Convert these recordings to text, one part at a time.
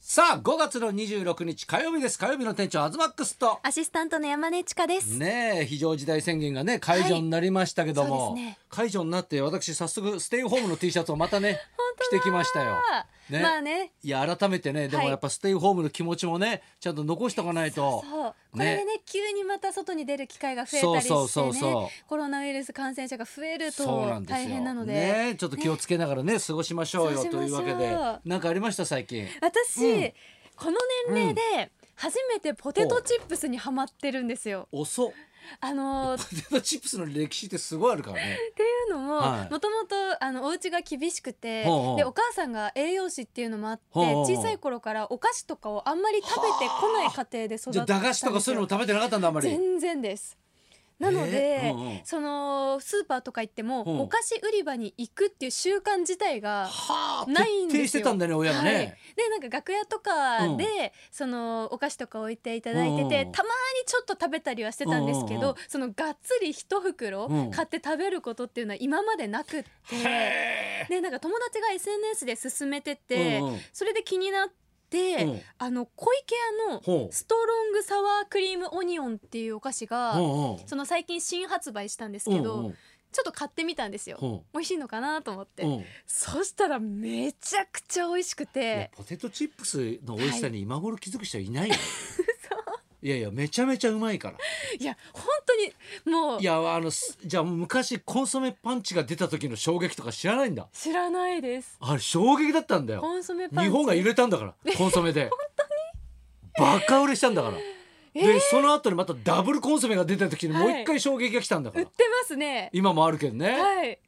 さあ5月の26日火曜日です。火曜日の店長アズマックスと。アシスタントの山根千佳です。ねえ非常事態宣言がね解除になりましたけども、そうですね。解除になって私早速ステイホームの T シャツをまたね 着てきましたよ。ね。まあね、いや改めてねでもはい。やっぱステイホームの気持ちもねちゃんと残しておかないと。そう。これでね急にまた外に出る機会が増えたりしてそうそうそうそね、コロナウイルス感染者が増えると大変なので、ねちょっと気をつけながらね過ごしましょうよというわけで。なんかありました最近？私、うん。この年齢で初めてポテトチップスにハマってるんですよ。遅っ。あのーっ ポテトチップスの歴史ってすごいあるからね。ていうのもはい。もともとあのお家が厳しくてでお母さんが栄養士っていうのもあって小さい頃からお菓子とかをあんまり食べてこない家庭で育ったんですよ。じゃあ駄菓子とかそういうのも食べてなかったんだあんまり。全然ですなので、えーうんうん。そのスーパーとか行っても、うん。お菓子売り場に行くっていう習慣自体がはあないんですよ。徹底してたんだね親がはい。ね。でなんか楽屋とかで、うん。そのお菓子とか置いていただいてて、うん。うんたまにちょっと食べたりはしてたんですけど、そのがっつり一袋うん。買って食べることっていうのは今までなくって、へでなんか友達が SNS で勧めてて、それで気になって、うん。あの小池屋のストロングサワークリームオニオンっていうお菓子が、うんうん。その最近新発売したんですけど、うんうん。ちょっと買ってみたんですよ。ほ美味しいのかなと思って、ううん。そしたらめちゃくちゃ美味しくて。ポテトチップスの美味しさに今頃気づく人はいないよ、いやいやめちゃめちゃうまいから。いや本当にもういやあのすじゃあ昔コンソメパンチが出た時の衝撃とか知らないんだ。知らないです。あれ衝撃だったんだよ。コンソメパンチ。日本が揺れたんだからコンソメで。バカ売れしたんだから、でその後にまたダブルコンソメが出た時にもう一回衝撃が来たんだから、売ってますね。今もあるけどね、はい。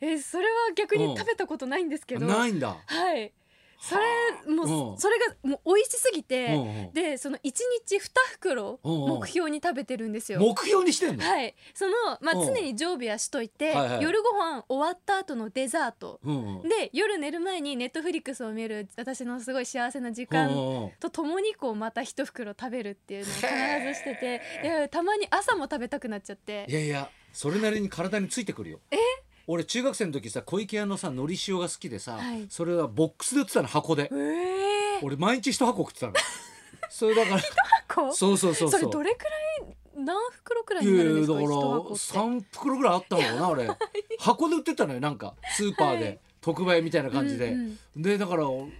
えそれは逆うん。に食べたことないんですけど、ないんだ。はいそれもう、うん。それがもう美味しすぎて、でその一日二袋目標に食べてるんですよ。目標にしてんの、はい、そのまあうん。常に常備はしといて、夜ご飯終わった後のデザート。で夜寝る前にネットフリックスを見る私のすごい幸せな時うん間とともにこうまた一袋食べるっていうのを必ずしててでたまに朝も食べたくなっちゃって。いやいやそれなりに体についてくるよ俺中学生の時さ小池屋のさ海苔塩が好きでさ、はい。それはボックスで売ってたの箱で。えー、俺毎日一箱食ってたの。それだからこうそうそうそう。それどれくらい何袋くらいいになるんですか？だから一箱って。3袋ぐらいあったのかなあれ。箱で売ってたのよなんか。スーパーで、はい。特売みたいな感じで、うんでだからなん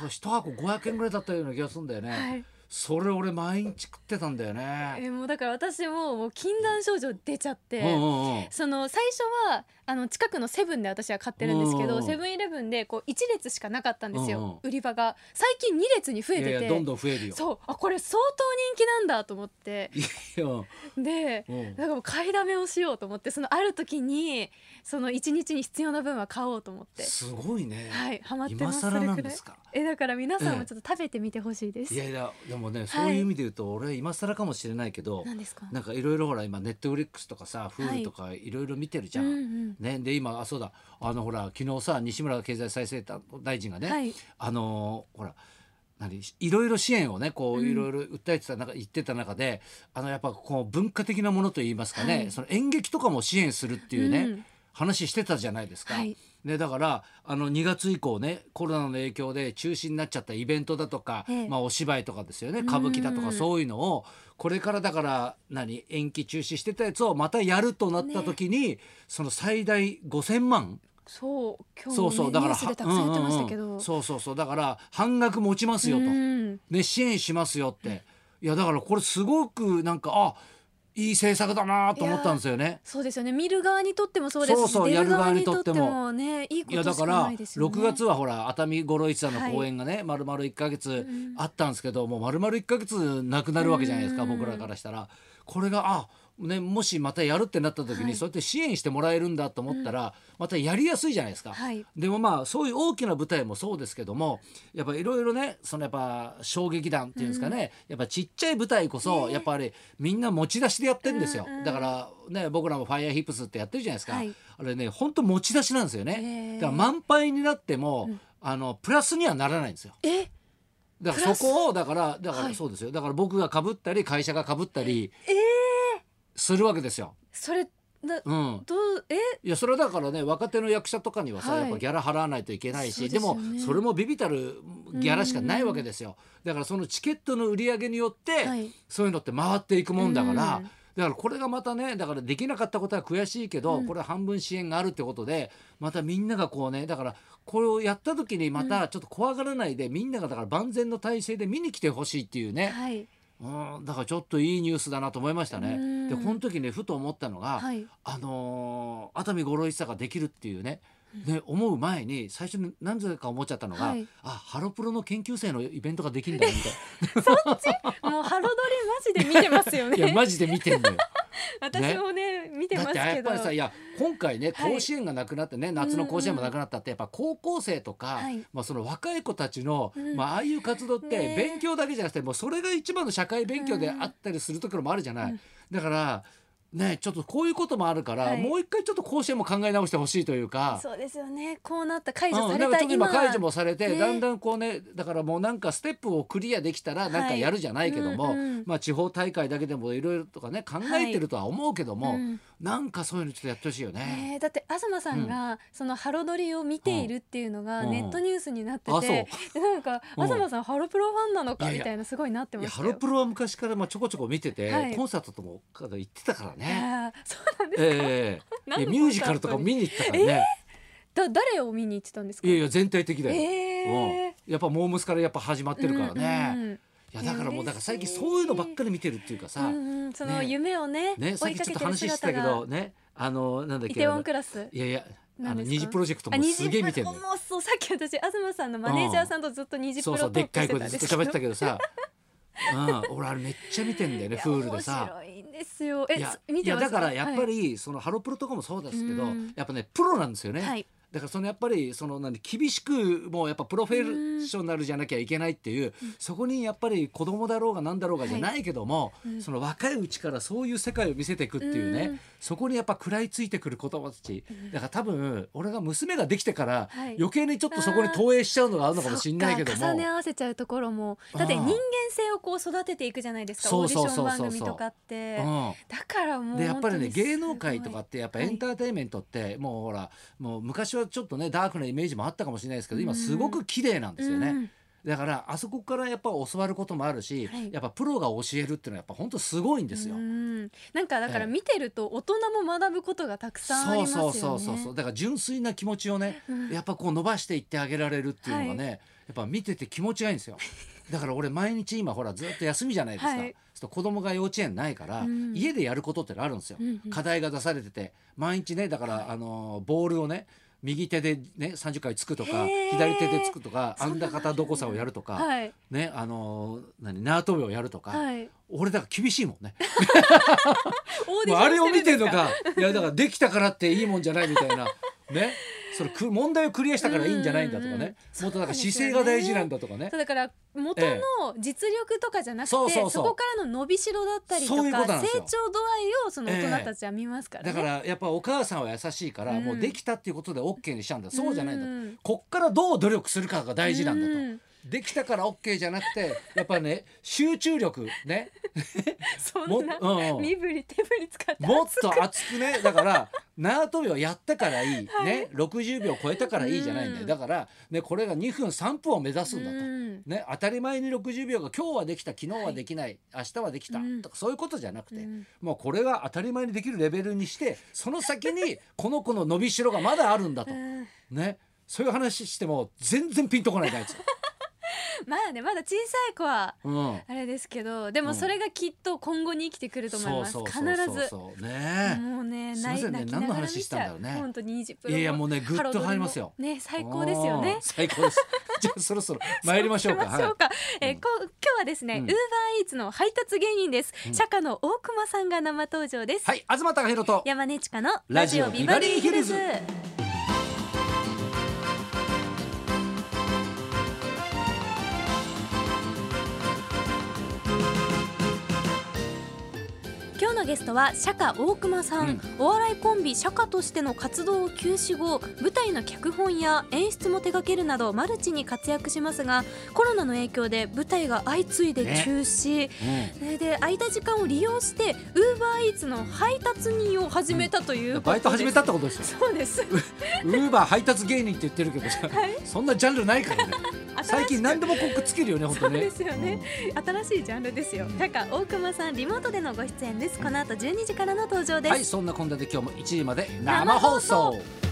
か一箱500円ぐらいだったような気がするんだよね、はい。それ俺毎日食ってたんだよえね、ーもうだから私ももう禁断症状出ちゃって、うんうんうん。その最初はあの近くのセブンで私は買ってるんですけうん。どセブンイレブンでこう1列しかなかったんですよ、売り場が。最近2列に増えてて。どんどん増えるよ。そう。あこれ相当人気なんだと思って。でうん。なんかもう買いだめをしようと思ってそのある時にその1日に必要な分は買おうと思って。すごいね、はいハマってます。それくらい。えだから皆さんもちょっと食べてみてほしいです、いやいやでもねそういう意味で言うと、俺今更かもしれないけど何ですか？なんかいろいろほら今ネットフリックスとかさフールとかいろいろ見てるじゃん。ね、で今あそうだ。あのほら昨日さ西村経済再生大臣がね、はい。あのーほら何いろいろ支援をねこううん。いろいろ訴えてた中、言ってた中であのやっぱこう文化的なものといいますかね、はい。その演劇とかも支援するっていうね、うん。話してたじゃないですか。はいね、だからあの2月以降ねコロナの影響で中止になっちゃったイベントだとか、ええ。まあ、お芝居とかですよね歌舞伎だとうん。かそういうのをこれからだから何延期中止してたやつをまたやるとなった時に、その最大5,000万。そう今日そうそうだからそうそうそう。だから半額持ちますよと、うん。ね、支援しますよって、いやだからこれすごくなんかあいい政策だなと思ったんですよね。そうですよね。見る側にとってもそうですしそうそう出る側にとってもねいいいことしかやだからないですよね。6月はほら熱海五郎一さんの公演がね、丸々1か月あったんですけど、もう丸々1か月なくなるわけじゃないですか、うん。僕らからしたら。これがあね、もしまたやるってなった時に、はい。そうやって支援してもらえるんだと思ったら、またやりやすいじゃないですか。はい。でもまあそういう大きな舞台もそうですけどもやっぱいろいろねそのやっぱ衝撃弾っていうんですかね、やっぱちっちゃい舞台こそ、ね。やっぱりみんな持ち出しでやってんですよ、うんうんだからね僕らも「ファイヤーヒップスってやってるじゃないですか、はい。あれね本当持ち出しなんですよへねー。だから満杯になっても、あのプラスにはならないんですよ。え？だからそこをだからだかはい。らそうですよ。だから僕がかぶったり会社がかぶったりえー、するわけですよ。それだうん、どうえ？いやそれはだからね若手の役者とかにはさ、はい。やっぱギャラ払わないといけないし、でね。もそれもビビたるギャラしかないわけですよ、だからそのチケットの売り上げによって、はい。そういうのって回っていくもんだから、うんだからこれがまたねだからできなかったことは悔しいけど、うん。これは半分支援があるってことでまたみんながこうねだからこれをやった時にまたちょっと怖がらないで、みんながだから万全の体制で見に来てほしいっていうね、はいうん、だからちょっといいニュースだなと思いましたね。うんでこの時ねふと思ったのが、はいあのー熱海五郎一座ができるっていうねね思う前に最初に何故か思っちゃったのが、はいあハロプロの研究生のイベントができるんだよみたい もうハロドリマジで見てますよな。いやねマジで見てんのよ。私もね見てだってますけど。やっぱりさいや今回ねはい。甲子園がなくなってね、夏の甲子園もなくなったってやっぱ高校生とか、はい。まあ、その若い子たちの、うん。まあああいう活動ってね。勉強だけじゃなくてもうそれが一番の社会勉強であったりするところもあるじゃない。うん。だからねちょっとこういうこともあるから、はい。もう一回ちょっと甲子園も考え直してほしいというか。そうですよね。こうなった解除うん、されたなん今今。解除もされて、ね。だんだんこうねだからもうなんかステップをクリアできたらなんかやるじゃないけども、はい。うんうん。まあ地方大会だけでもいろいろとかね考えてるとは思うけども、うんなんかそういうのちょっとやってほしいよね。ねえだって東さんが、そのハロドリを見ているっていうのがうんネットニュースになってあて、でなんかうん東さんハロプロファンなのか？みたいなすごいなってまし。ハロプロは昔からまあちょこちょこ見てて、はいコンサートとも行ってたからね。そうなんですか？ええ何のいやミュージカルとかも見に行ったからね。だ誰を見に行ってたんですか？いやいや全体的だよ。えうん、やっぱモームスからやっぱ始まってるからね。うんうんいやだからもうだから最近そういうのばっかり見てるっていうかさ、うんうんそのね夢をねねさっきちょっと話してたけどねあのなんだっけイテウォンクラス。いやいやあの二次プロジェクトあもすげえ見てるもうそうさっき私東さんのマネージャーさんとずっと二次プそうロトークそうでっかい声でずっと喋ってたけどさ、うん、俺あれめっちゃ見てんだよねフールでさ。面白いんですよ。えいやだからやっぱり、りそのハロプロとかもそうですけど、うん。やっぱねプロなんですよね、はいだからそのやっぱりその何厳しくもうやっぱプロフェッショナルじゃなきゃいけないっていう、そこにやっぱり子供だろうがなんだろうがじゃないけども、うん。その若いうちからそういう世界を見せていくっていうね、うん。そこにやっぱ食らいついてくる子供たち、だから多分俺が娘ができてからはい。余計にちょっとそこに投影しちゃうのがあるのかもしれないけども。重ね合わせちゃうところもだって人間性をこう育てていくじゃないですかオーディション番組とかって。うん。だからもうでやっぱりね芸能界とかってやっぱエンターテインメントってもうほらもう昔はちょっとねダークなイメージもあったかもしれないですけど今すごく綺麗なんですよね。うんだからあそこからやっぱ教わることもあるし、はい。やっぱプロが教えるっていうのはやっぱ本当すごいんですよ。うん。なんかだからええ。見てると大人も学ぶことがたくさんありそうますよね。そうそうそうそうだから純粋な気持ちをね、うん。やっぱこう伸ばしていってあげられるっていうのがね、やっぱ見てて気持ちがいいんですよ。だから俺毎日今ほらずっと休みじゃないですか。はい。と子供が幼稚園ないから、うん。家でやることってのあるんですよ。課題が出されてて毎日ねだから、あのボールをね右手でね30回つくとか左手でつくとかあそんだ方どこさをやるとか、はい。ねあの何縄跳びをやるとか、はい。俺だから厳しいもんね。あれを見てるんですか。いやだからできたからっていいもんじゃないみたいなね。それく問題をクリアしたからいいんじゃないんだとかね。うん。もっとなんか姿勢が大事なんだとかね。そうだから元の実力とかじゃなくて、そこからの伸びしろだったりとか成長度合いをその大人たちは見ますからね。だからやっぱお母さんは優しいから、うん。もうできたっていうことで OK にしちゃうんだ。そうじゃないんだこっからどう努力するかが大事なんだと、うんできたから OK じゃなくてやっぱね集中力ね。も そんな、身振り手振り使ってもっと熱くね。だから縄跳びをやったからいい、ね。60秒超えたからいいじゃないんだよ、うん。だから、ね、これが2分3分を目指すんだと。うん。ね、当たり前に60秒が今日はできた昨日はできない、明日はできた、うん。とかそういうことじゃなくて、うん。もうこれが当たり前にできるレベルにしてその先にこの子の伸びしろがまだあるんだと、うん。ね、そういう話しても全然ピンとこないやつ、まあねまだ小さい子はうん、あれですけどでもそれがきっと今後に生きてくると思います、そう必そうそうずそう。ねもうね泣きながら何の話したんだろうね。見ちゃ本当に20分いやいやもうねぐっと入りますよ。ね最高ですよね。うん最高です。じゃあそろそろ 参りましょうか。行きましょうか。えこ今日はですね、うん。ウーバーイーツの配達芸人です、うん。釈迦の大熊さんが生登場です、はい東貴博と山根千佳のラジオビバリーヒルズゲストは釈迦大熊さん、うん。お笑いコンビ釈迦としての活動を休止後舞台の脚本や演出も手掛けるなどマルチに活躍しますがコロナの影響で舞台が相次いで中止、それで空いた時間を利用してウーバーイーツの配達人を始めたというバイト始めたってことですよ。そうです。ウーバー配達芸人って言ってるけどさ、はい。そんなジャンルないからね。最近何でもこうくっつけるよね本当ね。そうですよね、新しいジャンルですよ。釈迦大熊さんリモートでのご出演です。この後12時からの登場です、はいそんなこんなで今日も1時まで生放送。